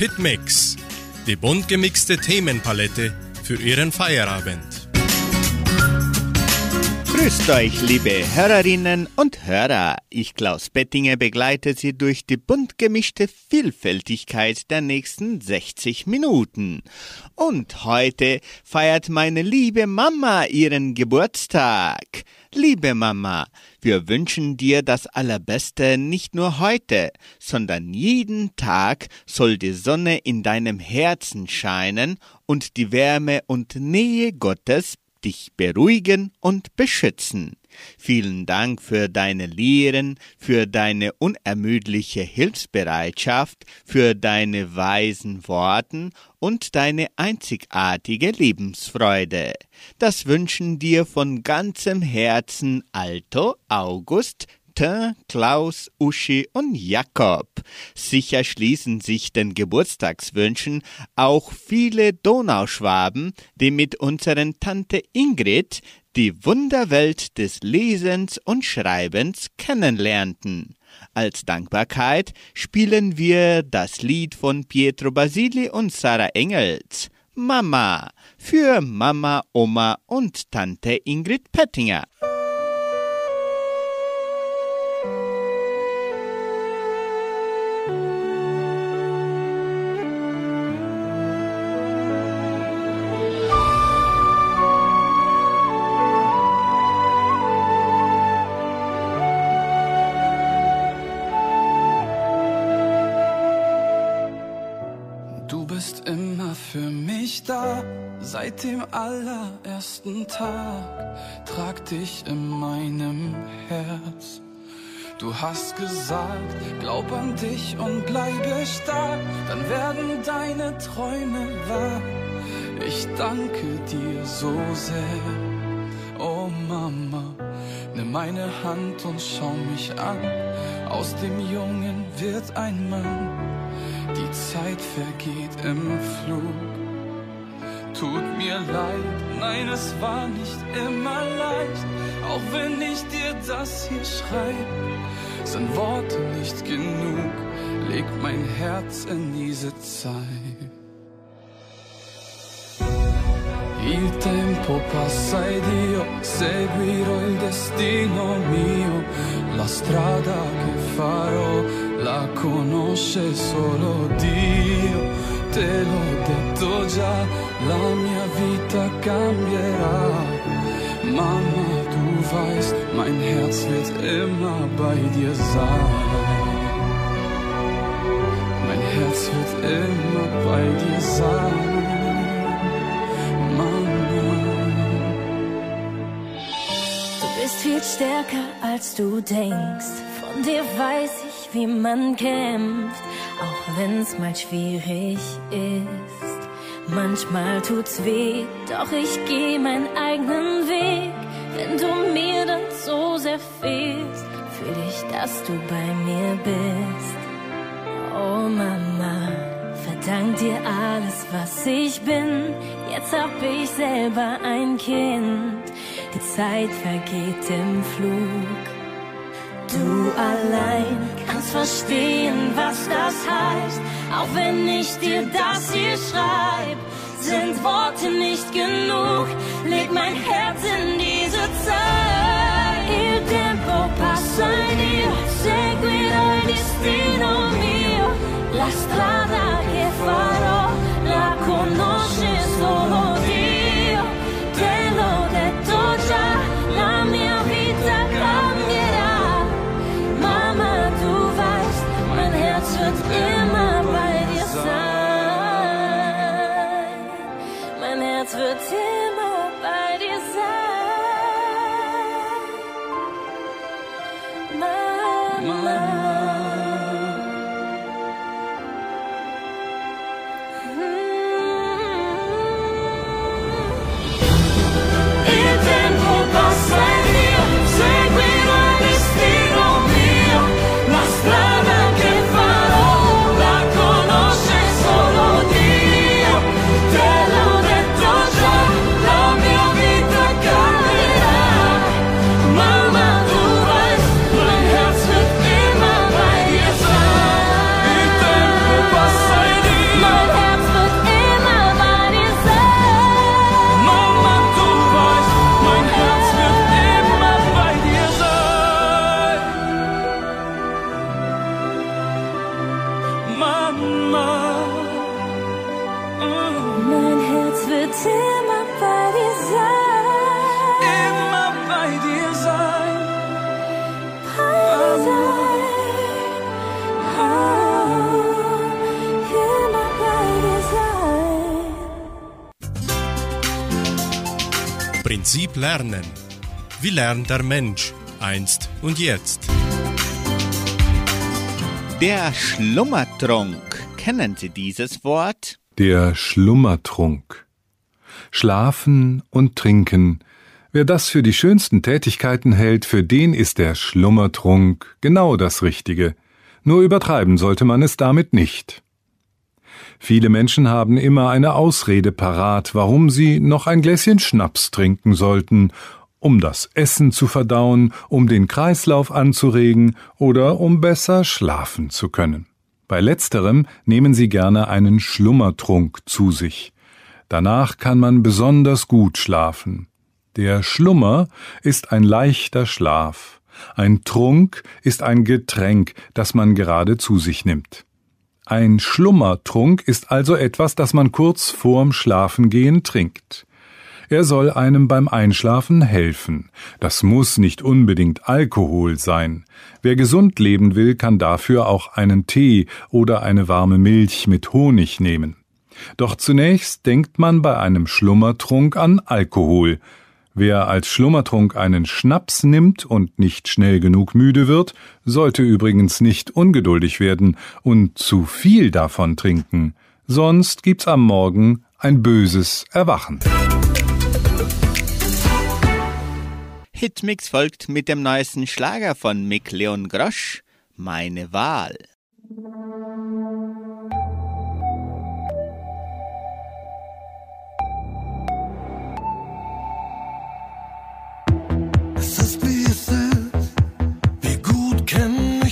Hitmix, die bunt gemixte Themenpalette für Ihren Feierabend. Grüßt euch, liebe Hörerinnen und Hörer. Ich, Klaus Bettinger, begleite Sie durch die bunt gemischte Vielfältigkeit der nächsten 60 Minuten. Und heute feiert meine liebe Mama ihren Geburtstag. Liebe Mama, wir wünschen dir das Allerbeste nicht nur heute, sondern jeden Tag soll die Sonne in deinem Herzen scheinen und die Wärme und Nähe Gottes dich beruhigen und beschützen. Vielen Dank für deine Lehren, für deine unermüdliche Hilfsbereitschaft, für deine weisen Worten und deine einzigartige Lebensfreude. Das wünschen dir von ganzem Herzen Alto, August, Martin, Klaus, Uschi und Jakob. Sicher schließen sich den Geburtstagswünschen auch viele Donauschwaben, die mit unseren Tante Ingrid die Wunderwelt des Lesens und Schreibens kennenlernten. Als Dankbarkeit spielen wir das Lied von Pietro Basili und Sarah Engels. Mama für Mama, Oma und Tante Ingrid Pettinger. Seit dem allerersten Tag trag dich in meinem Herz. Du hast gesagt, glaub an dich und bleibe stark, dann werden deine Träume wahr. Ich danke dir so sehr, oh Mama, nimm meine Hand und schau mich an. Aus dem Jungen wird ein Mann, die Zeit vergeht im Flug tut mir leid, nein, es war nicht immer leicht, auch wenn ich dir das hier schreibe, sind Worte nicht genug, leg mein Herz in diese Zeit. Il tempo passa ed io seguirò il destino mio, la strada che farò la conosce solo Dio te l'ho detto già, la mia vita cambierà. Mama, du weißt, mein Herz wird immer bei dir sein. Mein Herz wird immer bei dir sein. Mama. Du bist viel stärker als du denkst. Von dir weiß ich, wie man kämpft auch wenn's mal schwierig ist. Manchmal tut's weh, doch ich geh meinen eigenen Weg. Wenn du mir dann so sehr fehlst, fühl ich, dass du bei mir bist. Oh Mama, verdank dir alles, was ich bin. Jetzt hab ich selber ein Kind. Die Zeit vergeht im Flug. Du allein verstehen, was das heißt. Auch wenn ich dir das hier schreib, sind Worte nicht genug. Leg mein Herz in diese Zeit. Il tempo passa ed io seguirò il destino mio. La strada che farò la conosce Mein Herz Prinzip Lernen. Wie lernt der Mensch einst und jetzt? Der Schlummertrunk. Kennen Sie dieses Wort? Der Schlummertrunk. Schlafen und trinken. Wer das für die schönsten Tätigkeiten hält, für den ist der Schlummertrunk genau das Richtige. Nur übertreiben sollte man es damit nicht. Viele Menschen haben immer eine Ausrede parat, warum sie noch ein Gläschen Schnaps trinken sollten, um das Essen zu verdauen, um den Kreislauf anzuregen oder um besser schlafen zu können. Bei letzterem nehmen sie gerne einen Schlummertrunk zu sich. Danach kann man besonders gut schlafen. Der Schlummer ist ein leichter Schlaf. Ein Trunk ist ein Getränk, das man gerade zu sich nimmt. Ein Schlummertrunk ist also etwas, das man kurz vorm Schlafengehen trinkt. Er soll einem beim Einschlafen helfen. Das muss nicht unbedingt Alkohol sein. Wer gesund leben will, kann dafür auch einen Tee oder eine warme Milch mit Honig nehmen. Doch zunächst denkt man bei einem Schlummertrunk an Alkohol. Wer als Schlummertrunk einen Schnaps nimmt und nicht schnell genug müde wird, sollte übrigens nicht ungeduldig werden und zu viel davon trinken, sonst gibt's am Morgen ein böses Erwachen. Hitmix folgt mit dem neuesten Schlager von Mick Leon Grosch, Meine Wahl.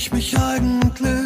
Ich mich eigentlich?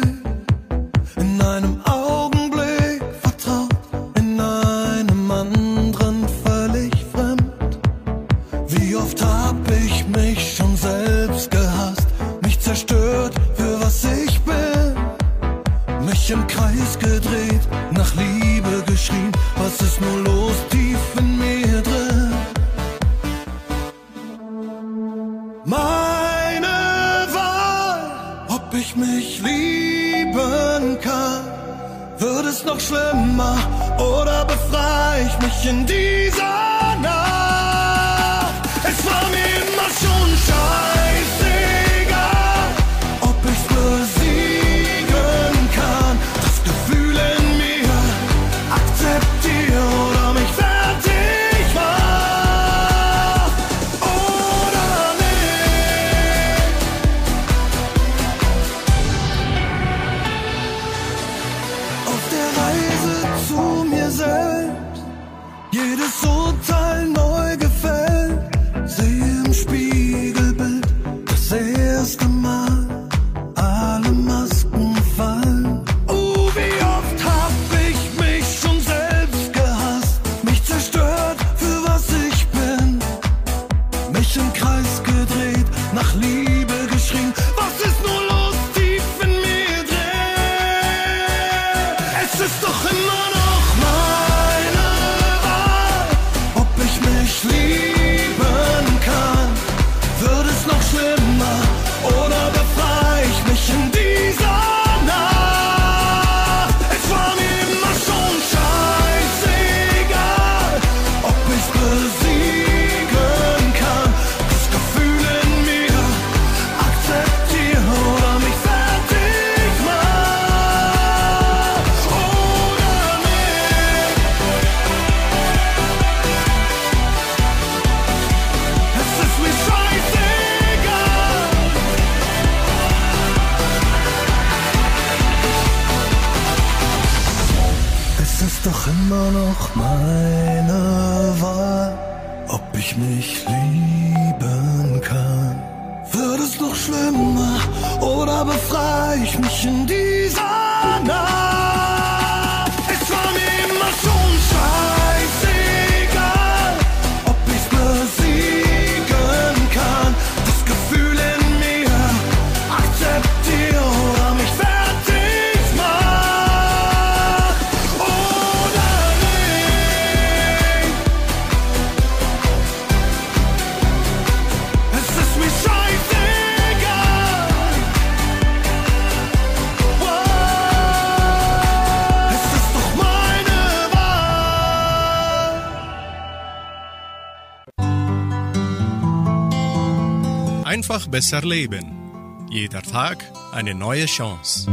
Besser leben. Jeder Tag eine neue Chance.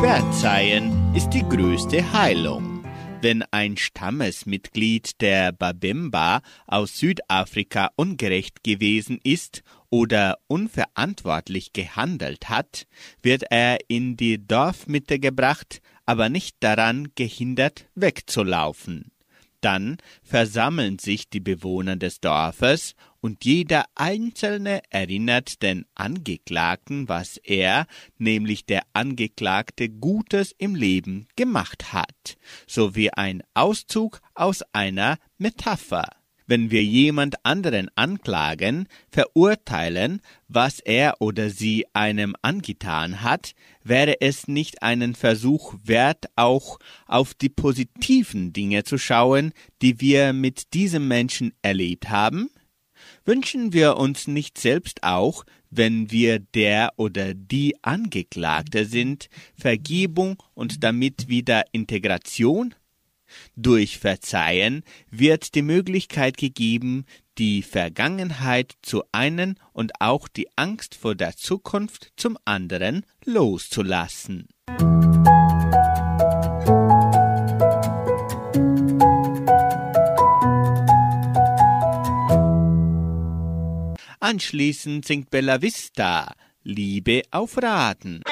Verzeihen ist die größte Heilung. Wenn ein Stammesmitglied der Babemba aus Südafrika ungerecht gewesen ist oder unverantwortlich gehandelt hat, wird er in die Dorfmitte gebracht, aber nicht daran gehindert, wegzulaufen. Dann versammeln sich die Bewohner des Dorfes und jeder Einzelne erinnert den Angeklagten, was er, nämlich der Angeklagte, Gutes im Leben gemacht hat, so wie ein Auszug aus einer Metapher wenn wir jemand anderen anklagen, verurteilen, was er oder sie einem angetan hat, wäre es nicht einen Versuch wert, auch auf die positiven Dinge zu schauen, die wir mit diesem Menschen erlebt haben? Wünschen wir uns nicht selbst auch, wenn wir der oder die Angeklagte sind, Vergebung und damit wieder Integration? Durch Verzeihen wird die Möglichkeit gegeben, die Vergangenheit zu einen und auch die Angst vor der Zukunft zum anderen loszulassen. Anschließend singt Bella Vista Liebe auf Raten.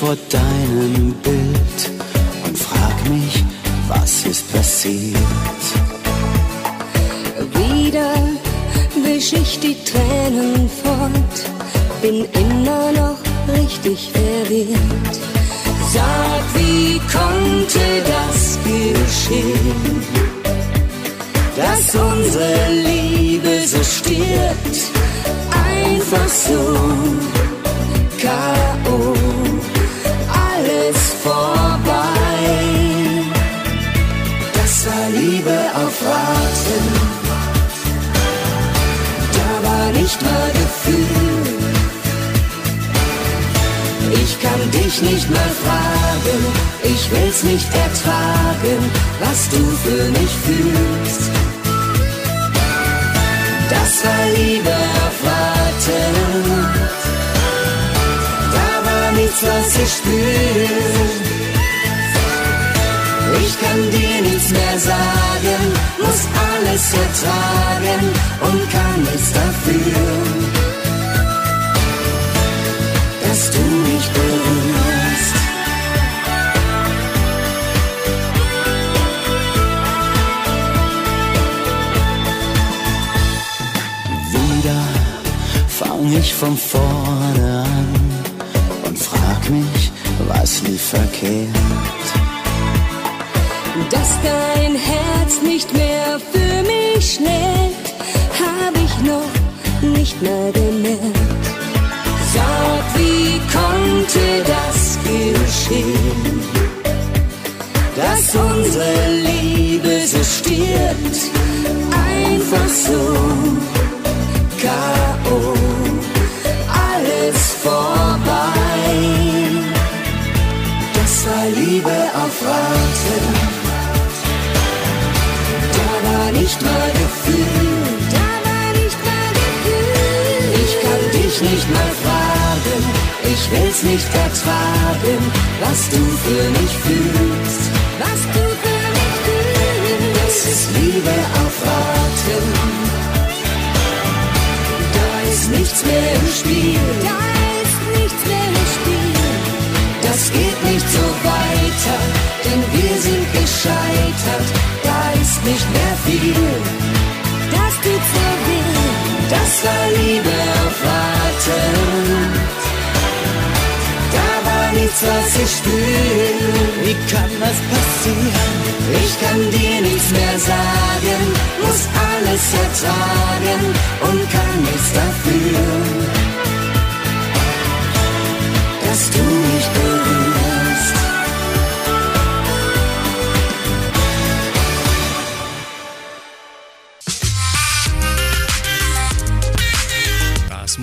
Vor deinem Bild und frag mich, was ist passiert. Wieder wisch ich die Tränen fort, bin immer noch richtig verwirrt. Sag, wie konnte das geschehen, dass unsere Liebe so stirbt, einfach so. K.O vorbei. Das war Liebe auf Raten. Da war nicht mal Gefühl. Ich kann dich nicht mal fragen, ich will's nicht ertragen, was du für mich fühlst. Das war Liebe auf Raten nichts, was ich spüre. Ich kann dir nichts mehr sagen, muss alles ertragen und kann nichts dafür, dass du mich berührst. Wieder fang ich von vorne was lief verkehrt. Dass dein Herz nicht mehr für mich schlägt, hab ich noch nicht mehr gemerkt. Sag, wie konnte das geschehen? Dass unsere Liebe so stirbt, einfach so, K.O. dich nicht mal fragen. Ich will's nicht ertragen, was du für mich fühlst. Was du für mich fühlst. Das ist Liebe auf Raten. Da ist nichts mehr im Spiel. Da ist nichts mehr im Spiel. Das geht nicht so weiter, denn wir sind gescheitert. Da ist nicht mehr viel, das tut so weh. Das war Liebe auf Warten. Da war nichts, was ich spüre. Wie kann das passieren? Ich kann dir nichts mehr sagen, muss alles ertragen und kann nichts dafür, dass du mich berührst.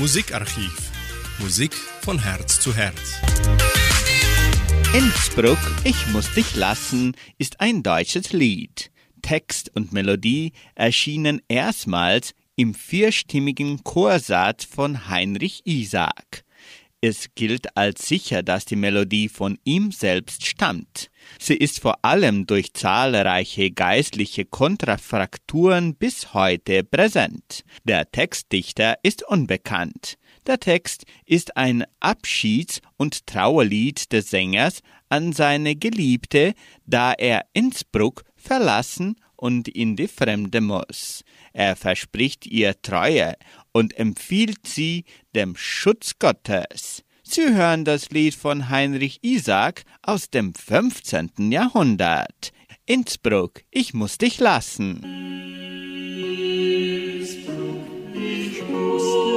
Musikarchiv. Musik von Herz zu Herz. Innsbruck, ich muss dich lassen, ist ein deutsches Lied. Text und Melodie erschienen erstmals im vierstimmigen Chorsatz von Heinrich Isaac. Es gilt als sicher, dass die Melodie von ihm selbst stammt. Sie ist vor allem durch zahlreiche geistliche Kontrafrakturen bis heute präsent. Der Textdichter ist unbekannt. Der Text ist ein Abschieds- und Trauerlied des Sängers an seine Geliebte, da er Innsbruck verlassen und in die Fremde muss. Er verspricht ihr Treue und empfiehlt sie dem Schutz Gottes. Sie hören das Lied von Heinrich Isaac aus dem 15. Jahrhundert. Innsbruck, ich muss dich lassen. Innsbruck, ich muss dich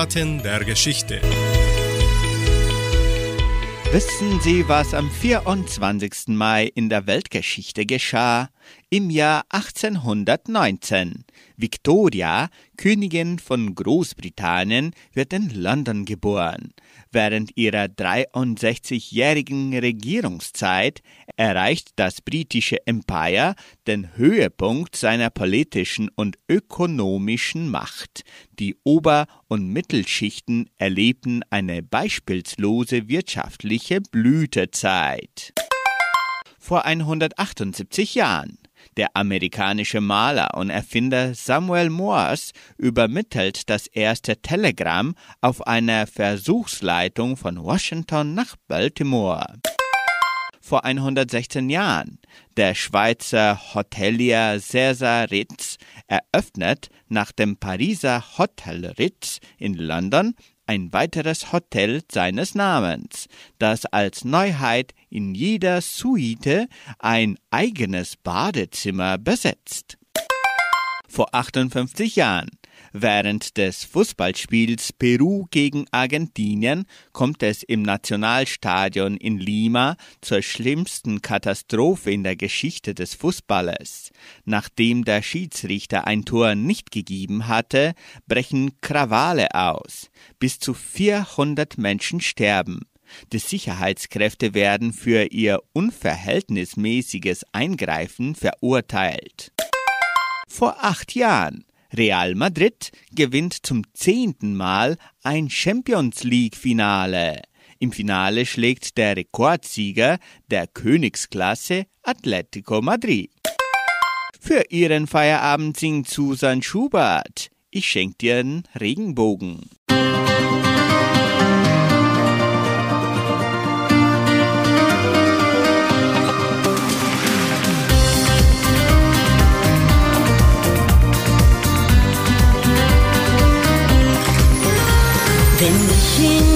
Eckdaten der Geschichte. Wissen Sie, was am 24. Mai in der Weltgeschichte geschah? Im Jahr 1819. Victoria, Königin von Großbritannien, wird in London geboren. Während ihrer 63-jährigen Regierungszeit erreicht das britische Empire den Höhepunkt seiner politischen und ökonomischen Macht. Die Ober- und Mittelschichten erlebten eine beispielslose wirtschaftliche Blütezeit. Vor 178 Jahren der amerikanische Maler und Erfinder Samuel Morse übermittelt das erste Telegramm auf einer Versuchsleitung von Washington nach Baltimore. vor 116 Jahren. Der Schweizer Hotelier César Ritz eröffnet nach dem Pariser Hotel Ritz in London ein weiteres Hotel seines Namens, das als Neuheit in jeder Suite ein eigenes Badezimmer besetzt. Vor 58 Jahren Während des Fußballspiels Peru gegen Argentinien kommt es im Nationalstadion in Lima zur schlimmsten Katastrophe in der Geschichte des Fußballes. Nachdem der Schiedsrichter ein Tor nicht gegeben hatte, brechen Krawale aus. Bis zu 400 Menschen sterben. Die Sicherheitskräfte werden für ihr unverhältnismäßiges Eingreifen verurteilt. Vor acht Jahren Real Madrid gewinnt zum zehnten Mal ein Champions League-Finale. Im Finale schlägt der Rekordsieger der Königsklasse Atletico Madrid. Für ihren Feierabend singt Susan Schubert. Ich schenk dir einen Regenbogen. Wenn ich in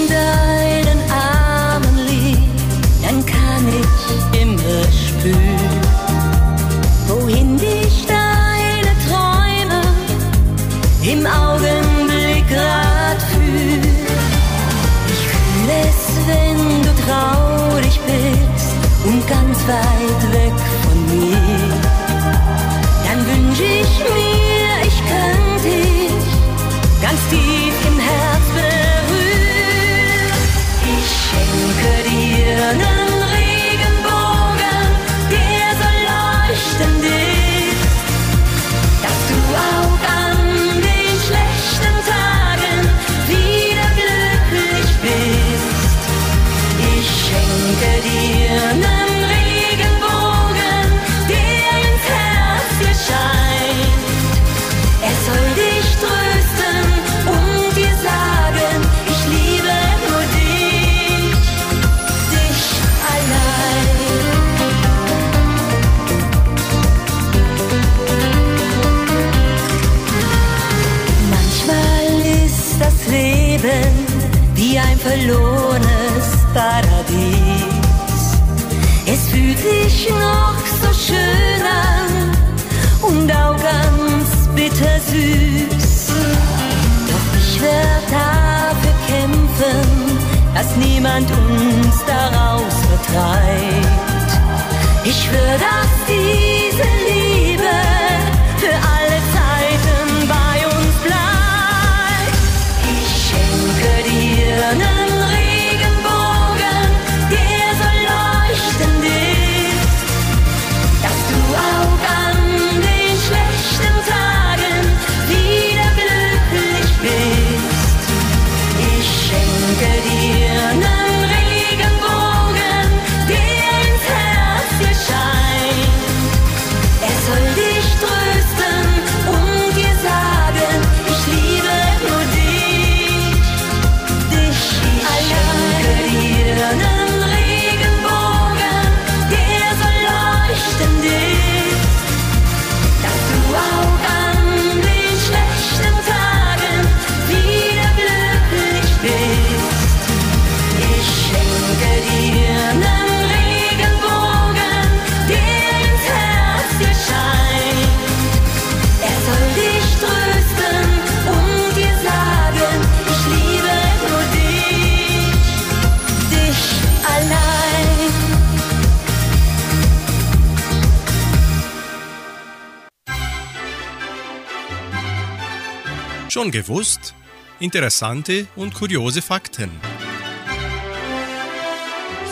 Schon gewusst? Interessante und kuriose Fakten.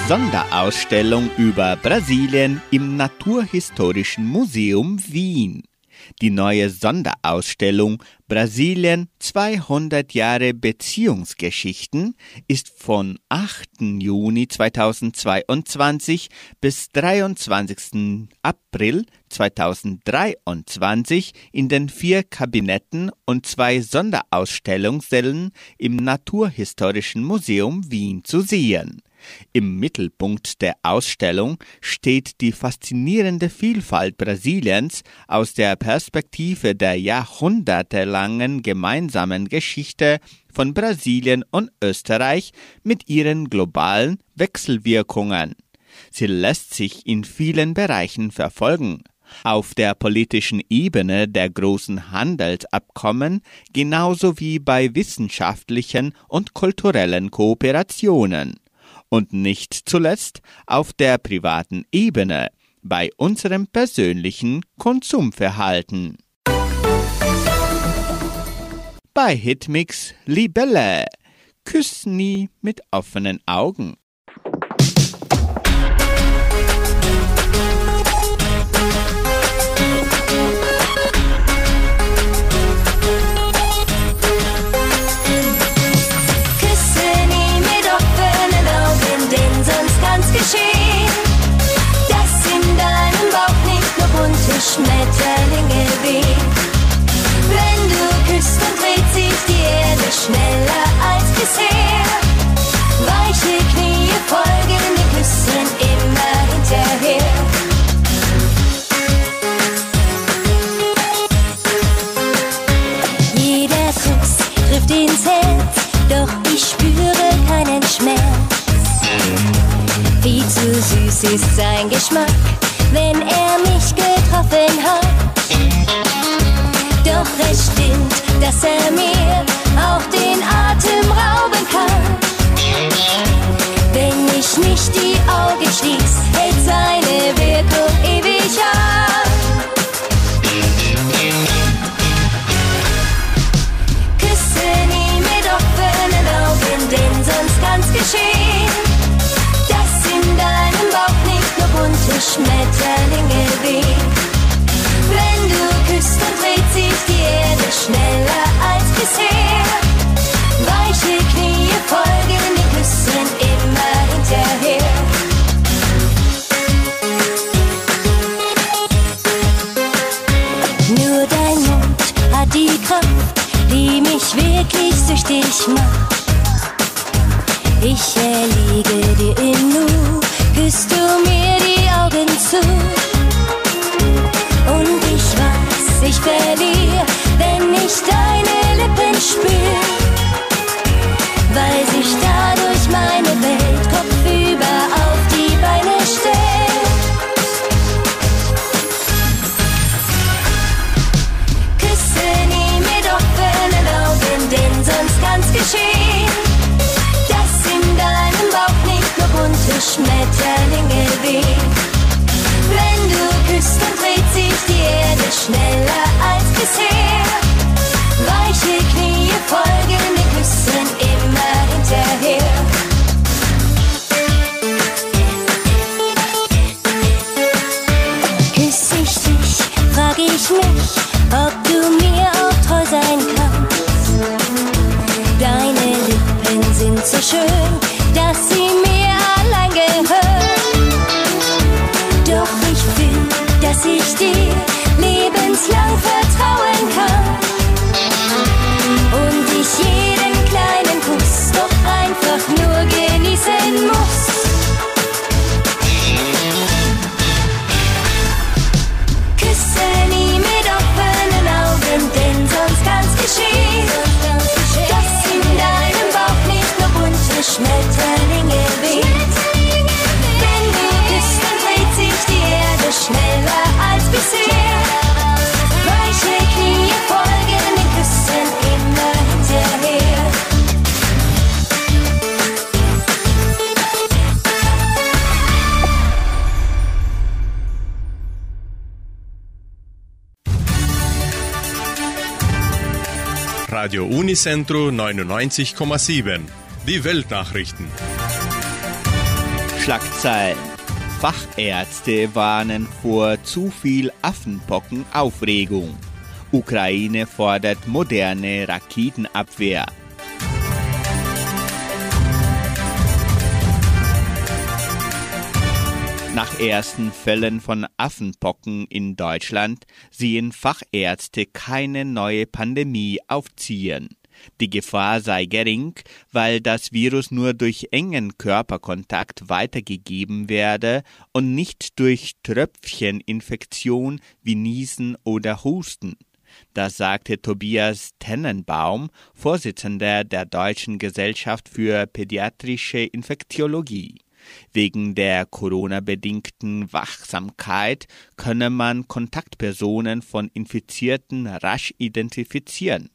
Sonderausstellung über Brasilien im Naturhistorischen Museum Wien. Die neue Sonderausstellung Brasilien 200 Jahre Beziehungsgeschichten ist von 8. Juni 2022 bis 23. April 2023 in den vier Kabinetten und zwei Sonderausstellungssälen im Naturhistorischen Museum Wien zu sehen. Im Mittelpunkt der Ausstellung steht die faszinierende Vielfalt Brasiliens aus der Perspektive der jahrhundertelangen gemeinsamen Geschichte von Brasilien und Österreich mit ihren globalen Wechselwirkungen. Sie lässt sich in vielen Bereichen verfolgen. Auf der politischen Ebene der großen Handelsabkommen genauso wie bei wissenschaftlichen und kulturellen Kooperationen. Und nicht zuletzt auf der privaten Ebene bei unserem persönlichen Konsumverhalten. Bei Hitmix Libelle. Küss nie mit offenen Augen. Schmetterlinge wehen. Wenn du küsst, dann dreht sich die Erde schneller als bisher. Weiche Knie folgen den Küssen immer hinterher. Jeder Kuss trifft ins Herz, doch ich spüre keinen Schmerz. Wie zu süß ist sein Geschmack, wenn er mich getroffen hat. Doch es stimmt, dass er mir auch den Atem rauben kann. Wenn ich nicht die Augen schließ, hält seine Wirkung ewig an. Küsse nie mit offenen Augen, denn sonst kann's geschehen bunte Schmetterlinge wehen. Küsst, dann dreht sich die Erde schneller als bisher. Weiche Knie folgen den Küssen Radio Unicentro 99,7. Die Weltnachrichten. Schlagzeilen. Fachärzte warnen vor zu viel Affenpockenaufregung. Ukraine fordert moderne Raketenabwehr. Nach ersten Fällen von Affenpocken in Deutschland sehen Fachärzte keine neue Pandemie aufziehen. Die Gefahr sei gering, weil das Virus nur durch engen Körperkontakt weitergegeben werde und nicht durch Tröpfcheninfektion wie Niesen oder Husten. Das sagte Tobias Tennenbaum, Vorsitzender der Deutschen Gesellschaft für Pädiatrische Infektiologie. Wegen der Corona-bedingten Wachsamkeit könne man Kontaktpersonen von Infizierten rasch identifizieren.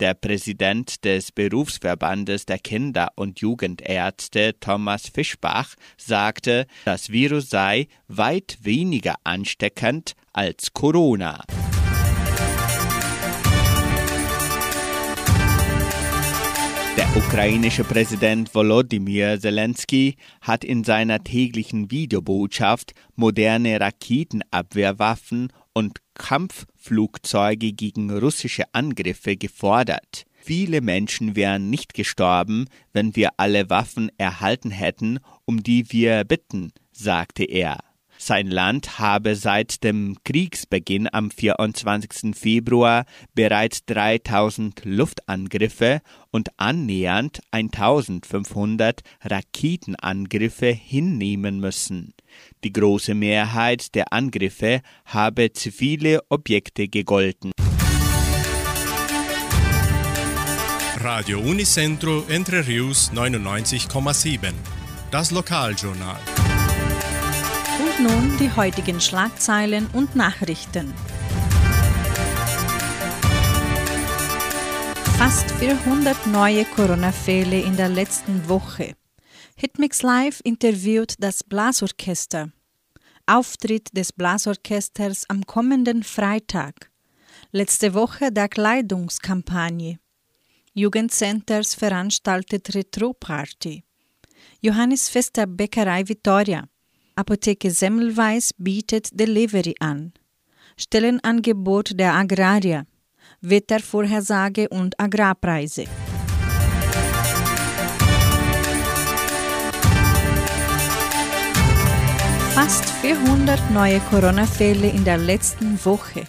Der Präsident des Berufsverbandes der Kinder- und Jugendärzte Thomas Fischbach sagte, das Virus sei weit weniger ansteckend als Corona. Der ukrainische Präsident Volodymyr Zelensky hat in seiner täglichen Videobotschaft moderne Raketenabwehrwaffen und Kampfflugzeuge gegen russische Angriffe gefordert. Viele Menschen wären nicht gestorben, wenn wir alle Waffen erhalten hätten, um die wir bitten, sagte er. Sein Land habe seit dem Kriegsbeginn am 24. Februar bereits 3000 Luftangriffe und annähernd 1500 Raketenangriffe hinnehmen müssen. Die große Mehrheit der Angriffe habe zivile Objekte gegolten. Radio Unicentro Entre Rius 99,7. Das Lokaljournal. Nun die heutigen Schlagzeilen und Nachrichten. Fast 400 neue Corona-Fälle in der letzten Woche. Hitmix Live interviewt das Blasorchester. Auftritt des Blasorchesters am kommenden Freitag. Letzte Woche der Kleidungskampagne. Jugendcenters veranstaltet Retro-Party. Johannes Fester Bäckerei Vittoria. Apotheke Semmelweis bietet Delivery an. Stellenangebot der Agrarier. Wettervorhersage und Agrarpreise. Fast 400 neue Corona-Fälle in der letzten Woche.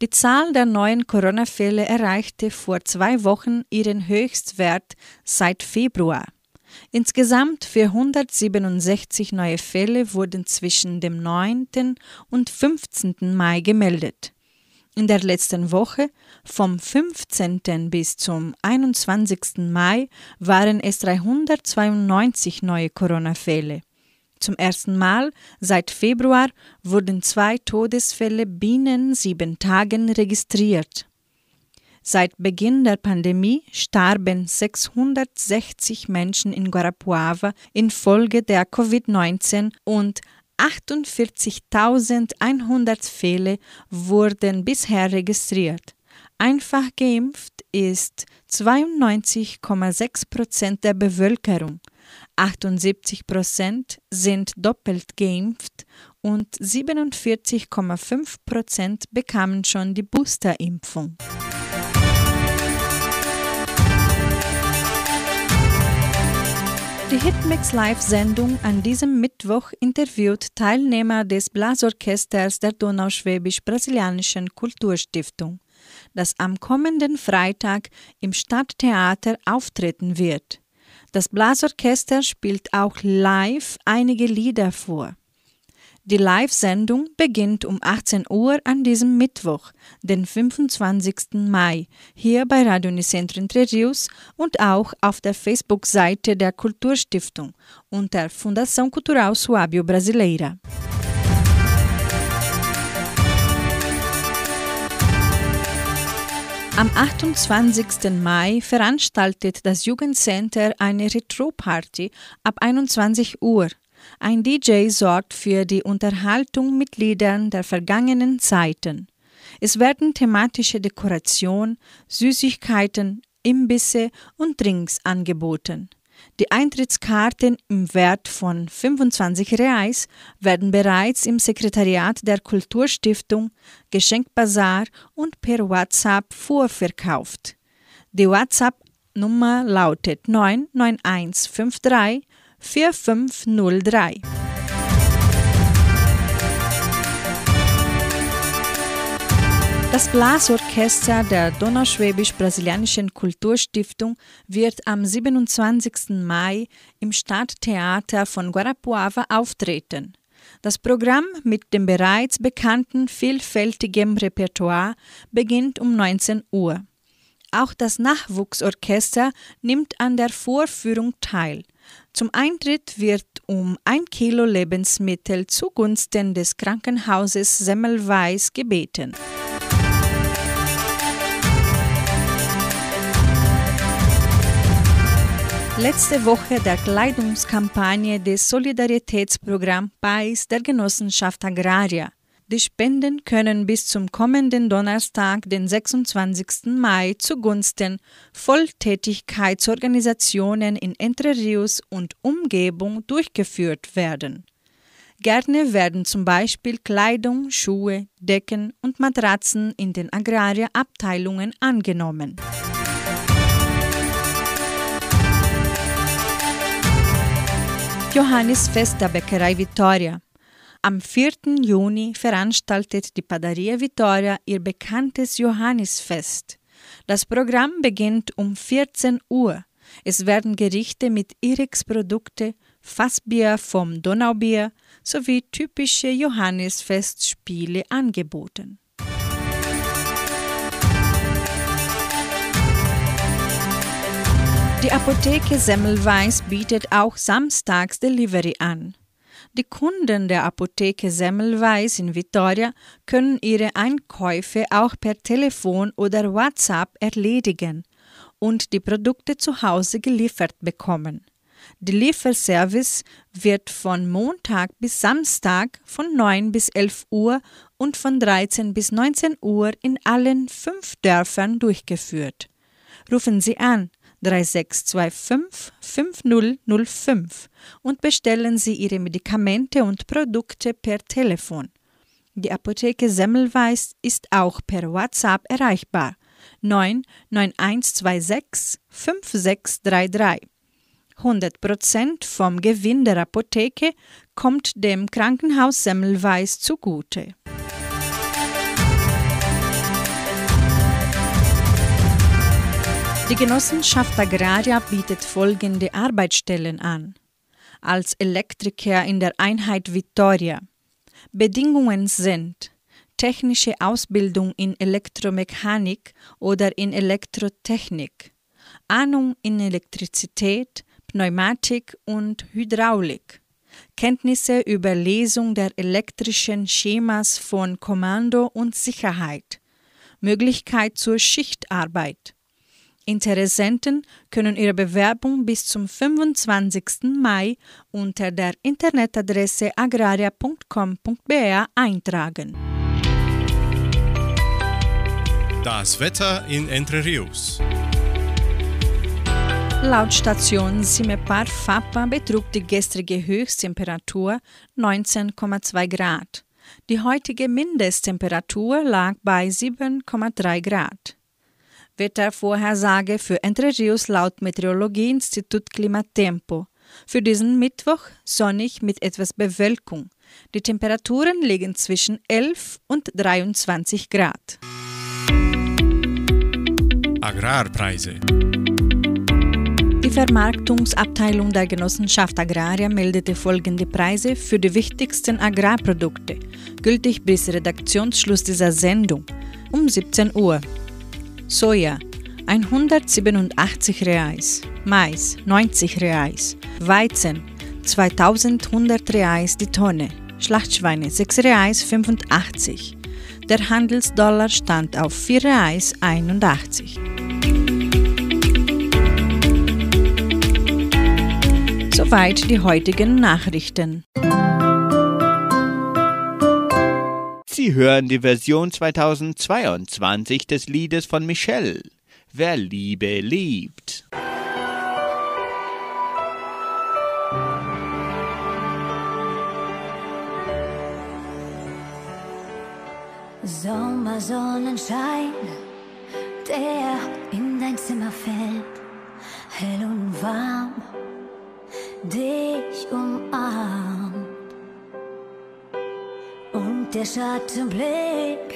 Die Zahl der neuen Corona-Fälle erreichte vor zwei Wochen ihren Höchstwert seit Februar. Insgesamt 467 neue Fälle wurden zwischen dem 9. und 15. Mai gemeldet. In der letzten Woche, vom 15. bis zum 21. Mai, waren es 392 neue Corona-Fälle. Zum ersten Mal seit Februar wurden zwei Todesfälle binnen sieben Tagen registriert. Seit Beginn der Pandemie starben 660 Menschen in Guarapuava infolge der Covid-19 und 48.100 Fälle wurden bisher registriert. Einfach geimpft ist 92,6 Prozent der Bevölkerung. 78 Prozent sind doppelt geimpft und 47,5 Prozent bekamen schon die Boosterimpfung. Die Hitmix Live-Sendung an diesem Mittwoch interviewt Teilnehmer des Blasorchesters der Donauschwäbisch-Brasilianischen Kulturstiftung, das am kommenden Freitag im Stadttheater auftreten wird. Das Blasorchester spielt auch live einige Lieder vor. Die Live-Sendung beginnt um 18 Uhr an diesem Mittwoch, den 25. Mai, hier bei Radio Unicentro Entre Rios und auch auf der Facebook-Seite der Kulturstiftung unter Fundação Cultural Suábio Brasileira. Am 28. Mai veranstaltet das Jugendcenter eine Retro-Party ab 21 Uhr. Ein DJ sorgt für die Unterhaltung mit Liedern der vergangenen Zeiten. Es werden thematische Dekoration, Süßigkeiten, Imbisse und Drinks angeboten. Die Eintrittskarten im Wert von 25 Reais werden bereits im Sekretariat der Kulturstiftung, Geschenkbazar und per WhatsApp vorverkauft. Die WhatsApp-Nummer lautet 99153 4503. Das Blasorchester der Donauschwäbisch-Brasilianischen Kulturstiftung wird am 27. Mai im Stadttheater von Guarapuava auftreten. Das Programm mit dem bereits bekannten vielfältigen Repertoire beginnt um 19 Uhr. Auch das Nachwuchsorchester nimmt an der Vorführung teil. Zum Eintritt wird um ein Kilo Lebensmittel zugunsten des Krankenhauses Semmelweis gebeten. Letzte Woche der Kleidungskampagne des Solidaritätsprogramms PAIS der Genossenschaft Agraria. Die Spenden können bis zum kommenden Donnerstag, den 26. Mai, zugunsten Volltätigkeitsorganisationen in Entre Rios und Umgebung durchgeführt werden. Gerne werden zum Beispiel Kleidung, Schuhe, Decken und Matratzen in den Agraria-Abteilungen angenommen. Johannisfest der Bäckerei Vittoria. Am 4. Juni veranstaltet die Padaria Vittoria ihr bekanntes Johannisfest. Das Programm beginnt um 14 Uhr. Es werden Gerichte mit Irix-Produkte, Fassbier vom Donaubier sowie typische Johannisfestspiele angeboten. Die Apotheke Semmelweis bietet auch samstags Delivery an. Die Kunden der Apotheke Semmelweis in Vitoria können ihre Einkäufe auch per Telefon oder WhatsApp erledigen und die Produkte zu Hause geliefert bekommen. Der Lieferservice wird von Montag bis Samstag von 9 bis 11 Uhr und von 13 bis 19 Uhr in allen fünf Dörfern durchgeführt. Rufen Sie an 3625 5005 und bestellen Sie Ihre Medikamente und Produkte per Telefon. Die Apotheke Semmelweis ist auch per WhatsApp erreichbar 99126 5633. 100% vom Gewinn der Apotheke kommt dem Krankenhaus Semmelweis zugute. Die Genossenschaft Agraria bietet folgende Arbeitsstellen an. Als Elektriker in der Einheit Vittoria. Bedingungen sind technische Ausbildung in Elektromechanik oder in Elektrotechnik, Ahnung in Elektrizität, Pneumatik und Hydraulik, Kenntnisse über Lesung der elektrischen Schemas von Kommando und Sicherheit, Möglichkeit zur Schichtarbeit, Interessenten können ihre Bewerbung bis zum 25. Mai unter der Internetadresse agraria.com.br eintragen. Das Wetter in Entre Rios. Laut Station Simepar Fapa betrug die gestrige Höchsttemperatur 19,2 Grad. Die heutige Mindesttemperatur lag bei 7,3 Grad. Wettervorhersage für Entre Rios laut Meteorologieinstitut Klimatempo. Für diesen Mittwoch sonnig mit etwas Bewölkung. Die Temperaturen liegen zwischen 11 und 23 Grad. Agrarpreise. Die Vermarktungsabteilung der Genossenschaft Agraria meldete folgende Preise für die wichtigsten Agrarprodukte, gültig bis Redaktionsschluss dieser Sendung um 17 Uhr. Soja 187 Reais, Mais 90 Reais, Weizen 2100 Reais die Tonne, Schlachtschweine 6 Reais 85. Der Handelsdollar stand auf 4 Reais 81. Soweit die heutigen Nachrichten. Sie hören die Version 2022 des Liedes von Michelle. Wer Liebe liebt. Sommersonnenschein, der in dein Zimmer fällt, hell und warm, dich umarmt. Und der Schattenblick,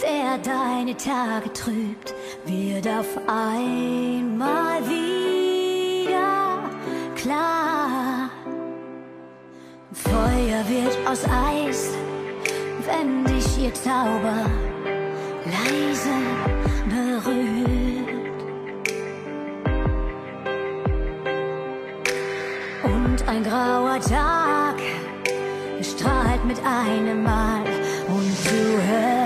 der deine Tage trübt, wird auf einmal wieder klar. Feuer wird aus Eis, wenn dich ihr Zauber leise berührt. Und ein grauer Tag mit einem Mal. Und du hörst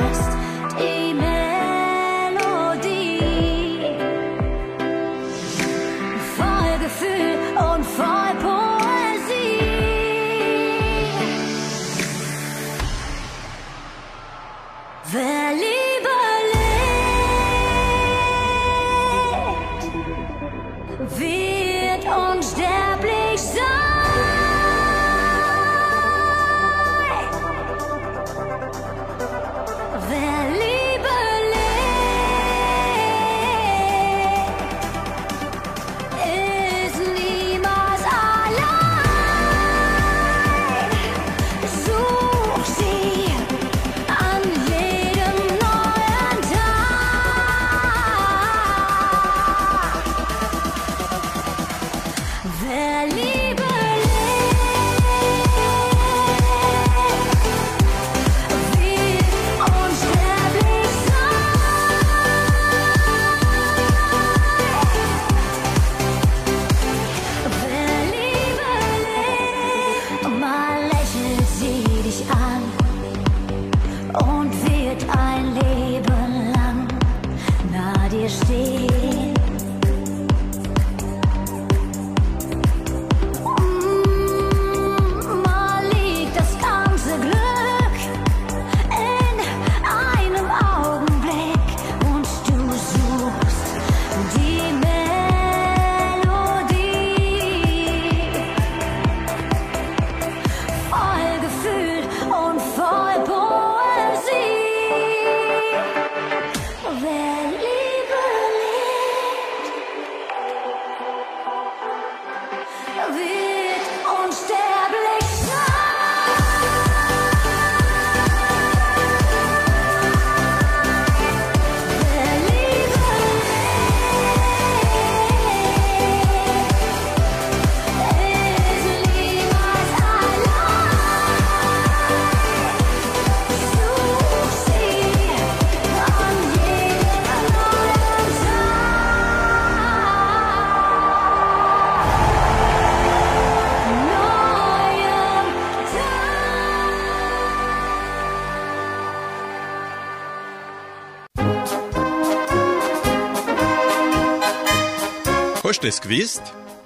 es gewusst?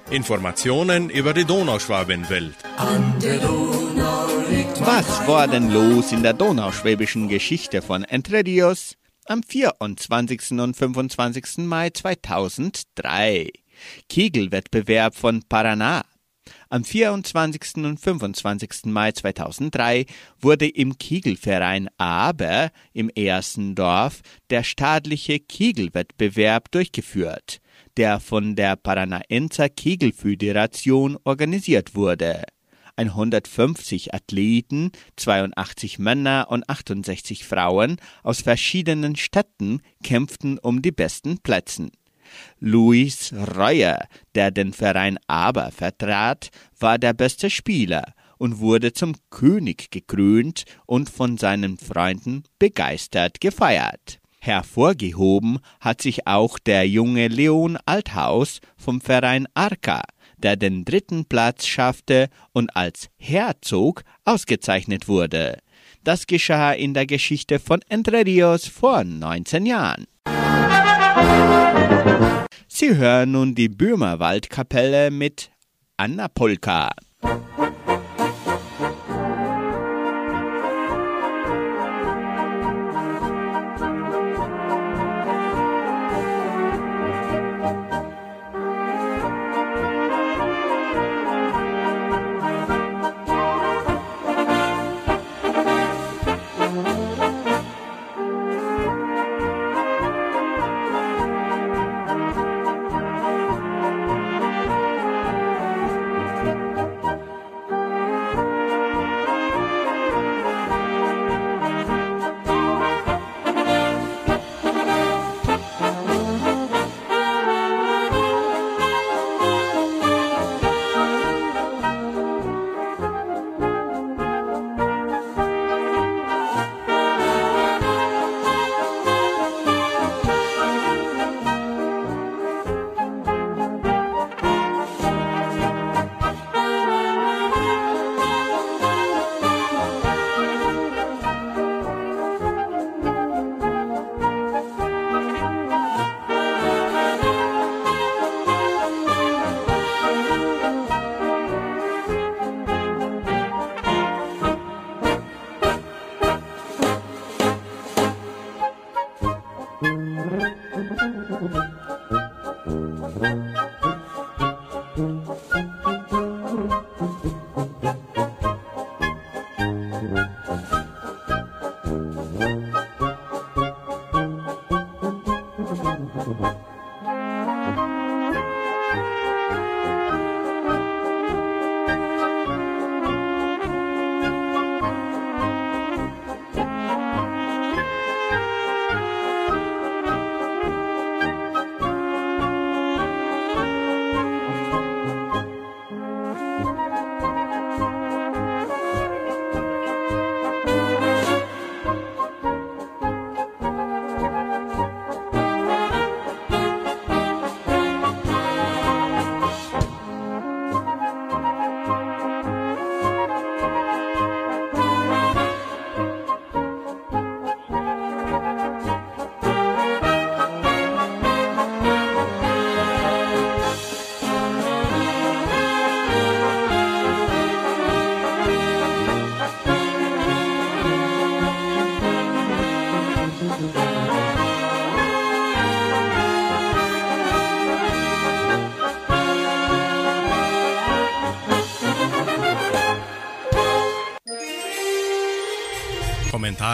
Informationen über die Donauschwabenwelt. Was war denn los in der donauschwäbischen Geschichte von Entredios am 24. und 25. Mai 2003? Kegelwettbewerb von Paraná. Am 24. und 25. Mai 2003 wurde im Kegelverein Aber im ersten Dorf der staatliche Kegelwettbewerb durchgeführt, der von der Paranaenser Kegelföderation organisiert wurde. 150 Athleten, 82 Männer und 68 Frauen aus verschiedenen Städten kämpften um die besten Plätze. Luis Reuer, der den Verein Aber vertrat, war der beste Spieler und wurde zum König gekrönt und von seinen Freunden begeistert gefeiert. Hervorgehoben hat sich auch der junge Leon Althaus vom Verein Arca, der den dritten Platz schaffte und als Herzog ausgezeichnet wurde. Das geschah in der Geschichte von Entre Rios vor 19 Jahren. Sie hören nun die Böhmerwaldkapelle mit Anna Polka.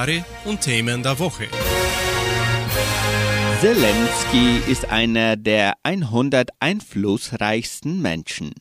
Kommentare und Themen der Woche. Zelensky ist einer der 100 einflussreichsten Menschen.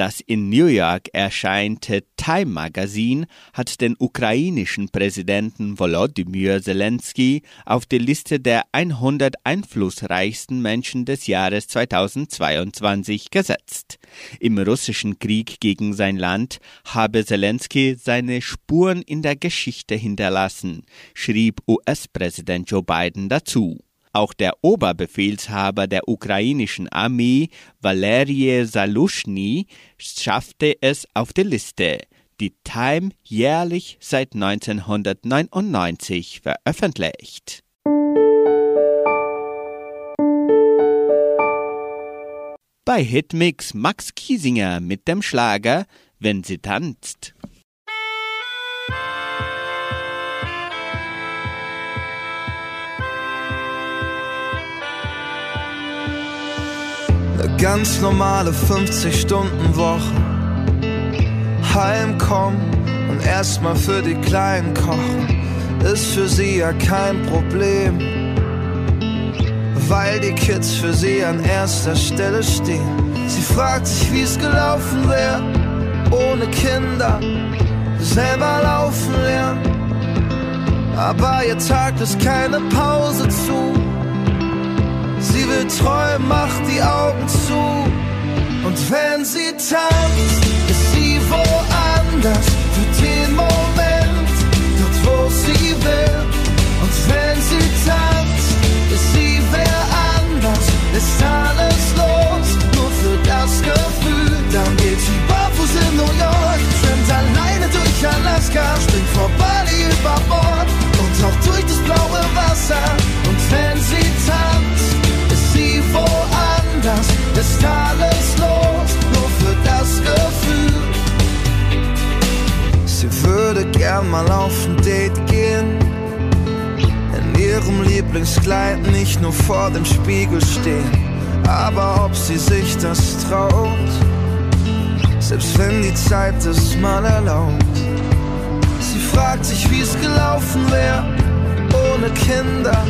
Das in New York erscheinte Time Magazine hat den ukrainischen Präsidenten Volodymyr Zelensky auf die Liste der 100 einflussreichsten Menschen des Jahres 2022 gesetzt. Im russischen Krieg gegen sein Land habe Zelensky seine Spuren in der Geschichte hinterlassen, schrieb US-Präsident Joe Biden dazu. Auch der Oberbefehlshaber der ukrainischen Armee, Valerie Salushny, schaffte es auf die Liste, die Time jährlich seit 1999 veröffentlicht. Bei Hitmix Max Kiesinger mit dem Schlager Wenn sie tanzt. Ganz normale 50-Stunden-Woche. Heimkommen und erstmal für die Kleinen kochen, ist für sie ja kein Problem. Weil die Kids für sie an erster Stelle stehen. Sie fragt sich, wie es gelaufen wäre, ohne Kinder, selber laufen lernen. Aber ihr Tag ist keine Pause zu. Sie will träumen, macht die Augen zu. Und wenn sie tanzt, ist sie woanders für den Moment, dort wo sie will. Und wenn sie tanzt, ist sie wer anders, ist alles los, nur für das Gefühl. Dann geht sie barfuß in New York, schwimmt alleine durch Alaska, springt vor Bali über Bord und taucht durch das blaue Wasser. Gern mal auf ein Date gehen, in ihrem Lieblingskleid nicht nur vor dem Spiegel stehen, aber ob sie sich das traut, selbst wenn die Zeit es mal erlaubt. Sie fragt sich, wie es gelaufen wäre, ohne Kinder,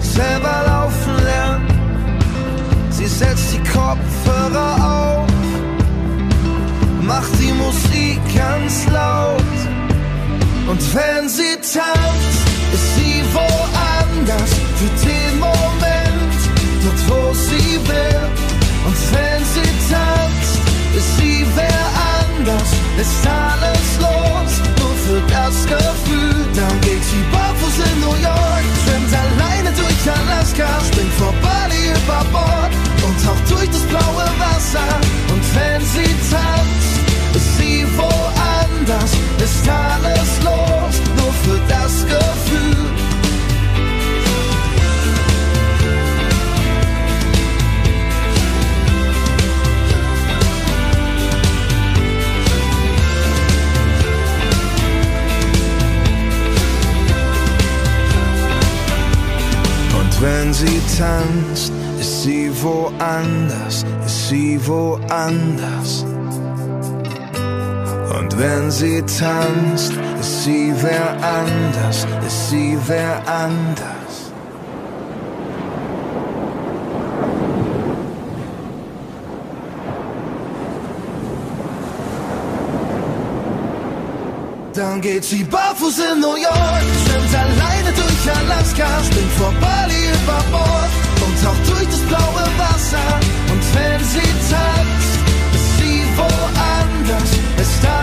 selber laufen lernen. Sie setzt die Kopfhörer auf, macht die Musik ganz laut. Und wenn sie tanzt, ist sie woanders für den Moment, dort wo sie will. Und wenn sie tanzt, ist sie wer anders, ist alles los, nur für das Gefühl. Dann geht sie barfuß in New York, schwimmt alleine durch Alaska, springt vor Bali über Bord und taucht durch das blaue Wasser. Und wenn sie tanzt, woanders, ist alles los, nur für das Gefühl. Und wenn sie tanzt, ist sie woanders, ist sie woanders. Wenn sie tanzt, ist sie wer anders, ist sie wer anders. Dann geht sie barfuß in New York, schwimmt alleine durch Alaska, springt vor Bali über Bord und taucht durch das blaue Wasser. Und wenn sie tanzt, ist sie woanders, ist alles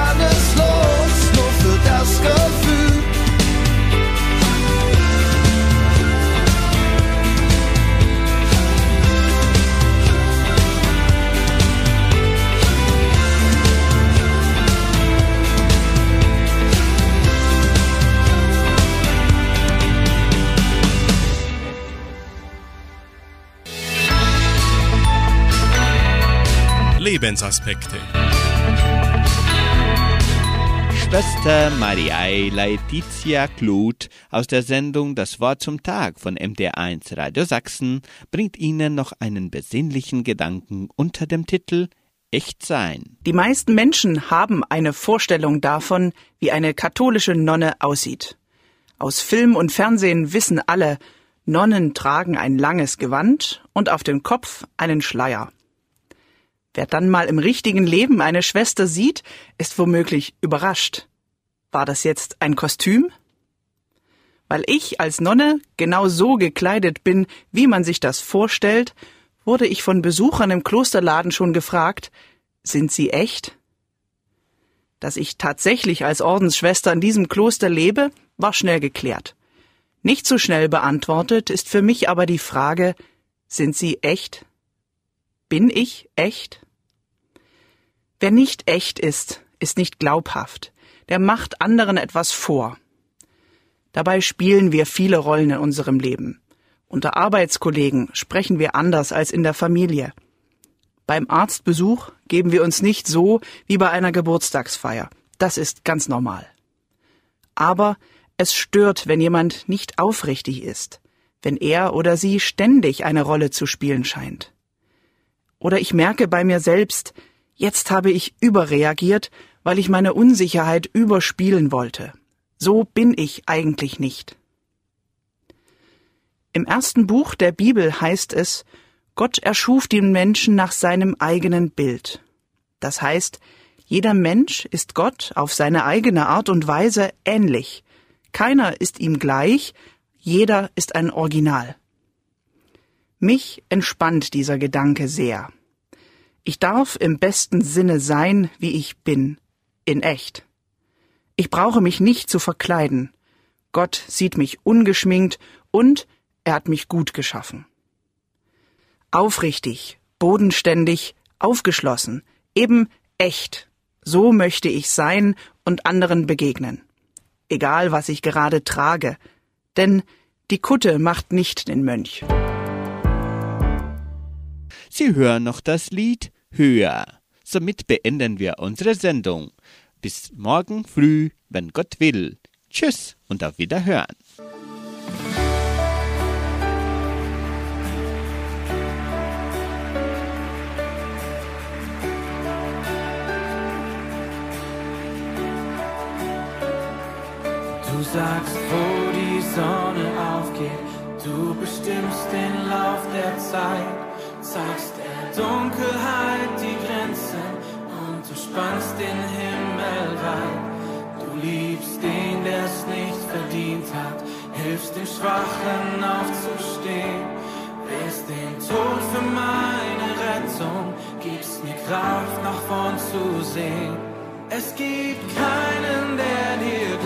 Lebensaspekte. Schwester Mariai Laetitia Kluth aus der Sendung Das Wort zum Tag von MDR1 Radio Sachsen bringt Ihnen noch einen besinnlichen Gedanken unter dem Titel Echt sein. Die meisten Menschen haben eine Vorstellung davon, wie eine katholische Nonne aussieht. Aus Film und Fernsehen wissen alle, Nonnen tragen ein langes Gewand und auf dem Kopf einen Schleier. Wer dann mal im richtigen Leben eine Schwester sieht, ist womöglich überrascht. War das jetzt ein Kostüm? Weil ich als Nonne genau so gekleidet bin, wie man sich das vorstellt, wurde ich von Besuchern im Klosterladen schon gefragt, sind Sie echt? Dass ich tatsächlich als Ordensschwester in diesem Kloster lebe, war schnell geklärt. Nicht so schnell beantwortet ist für mich aber die Frage, sind Sie echt? Bin ich echt? Wer nicht echt ist, ist nicht glaubhaft. Der macht anderen etwas vor. Dabei spielen wir viele Rollen in unserem Leben. Unter Arbeitskollegen sprechen wir anders als in der Familie. Beim Arztbesuch geben wir uns nicht so wie bei einer Geburtstagsfeier. Das ist ganz normal. Aber es stört, wenn jemand nicht aufrichtig ist, wenn er oder sie ständig eine Rolle zu spielen scheint. Oder ich merke bei mir selbst, jetzt habe ich überreagiert, weil ich meine Unsicherheit überspielen wollte. So bin ich eigentlich nicht. Im ersten Buch der Bibel heißt es, Gott erschuf den Menschen nach seinem eigenen Bild. Das heißt, jeder Mensch ist Gott auf seine eigene Art und Weise ähnlich. Keiner ist ihm gleich, jeder ist ein Original. Mich entspannt dieser Gedanke sehr. Ich darf im besten Sinne sein, wie ich bin, in echt. Ich brauche mich nicht zu verkleiden. Gott sieht mich ungeschminkt und er hat mich gut geschaffen. Aufrichtig, bodenständig, aufgeschlossen, eben echt. So möchte ich sein und anderen begegnen. Egal, was ich gerade trage, denn die Kutte macht nicht den Mönch. Sie hören noch das Lied Höher. Somit beenden wir unsere Sendung. Bis morgen früh, wenn Gott will. Tschüss und auf Wiederhören. Du sagst, wo die Sonne aufgeht, du bestimmst den Lauf der Zeit, der Dunkelheit die Grenzen und du spannst den Himmel weit. Du liebst den, der es nicht verdient hat, hilfst dem Schwachen aufzustehen, wählst den Tod für meine Rettung, gibst mir Kraft nach vorn zu sehen. Es gibt keinen, der dir